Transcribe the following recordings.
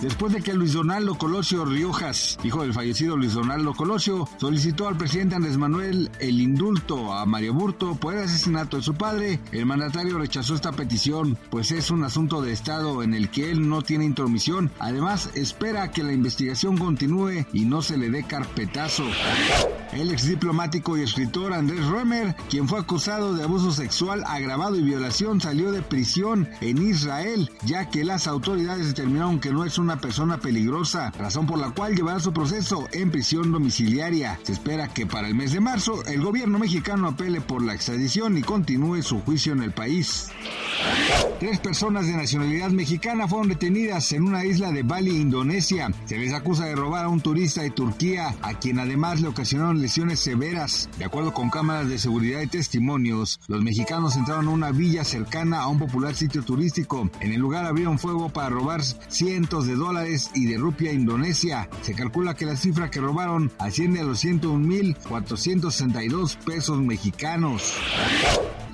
Después de que Luis Donaldo Colosio Riojas, hijo del fallecido Luis Donaldo Colosio, solicitó al presidente Andrés Manuel el indulto a Mario Burto por el asesinato de su padre, el mandatario rechazó esta petición, pues es un asunto de Estado en el que él no tiene intromisión. Además, espera que la investigación continúe y no se le dé carpetazo. El ex diplomático y escritor Andrés Römer, quien fue acusado de abuso sexual agravado y violación, salió de prisión en Israel, ya que las autoridades determinaron que no es una persona peligrosa, razón por la cual llevará su proceso en prisión domiciliaria. Se espera que para el mes de marzo el gobierno mexicano apele por la extradición y continúe su juicio en el país. Tres personas de nacionalidad mexicana fueron detenidas en una isla de Bali, Indonesia. Se les acusa de robar a un turista de Turquía, a quien además le ocasionaron lesiones severas. De acuerdo con cámaras de seguridad y testimonios, los mexicanos entraron a una villa cercana a un popular sitio turístico. En el lugar abrieron fuego para robar cientos de dólares y de rupia indonesia. Se calcula que la cifra que robaron asciende a los 101.462 pesos mexicanos.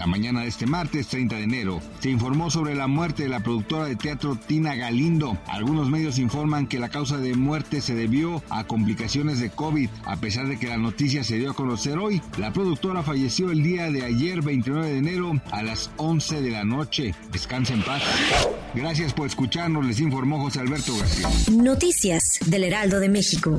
La mañana de este martes 30 de enero se informó sobre la muerte de la productora de teatro Tina Galindo. Algunos medios informan que la causa de muerte se debió a complicaciones de COVID. A pesar de que la noticia se dio a conocer hoy, la productora falleció el día de ayer 29 de enero a las 11 de la noche. Descansa en paz. Gracias por escucharnos, les informó José Alberto García. Noticias del Heraldo de México.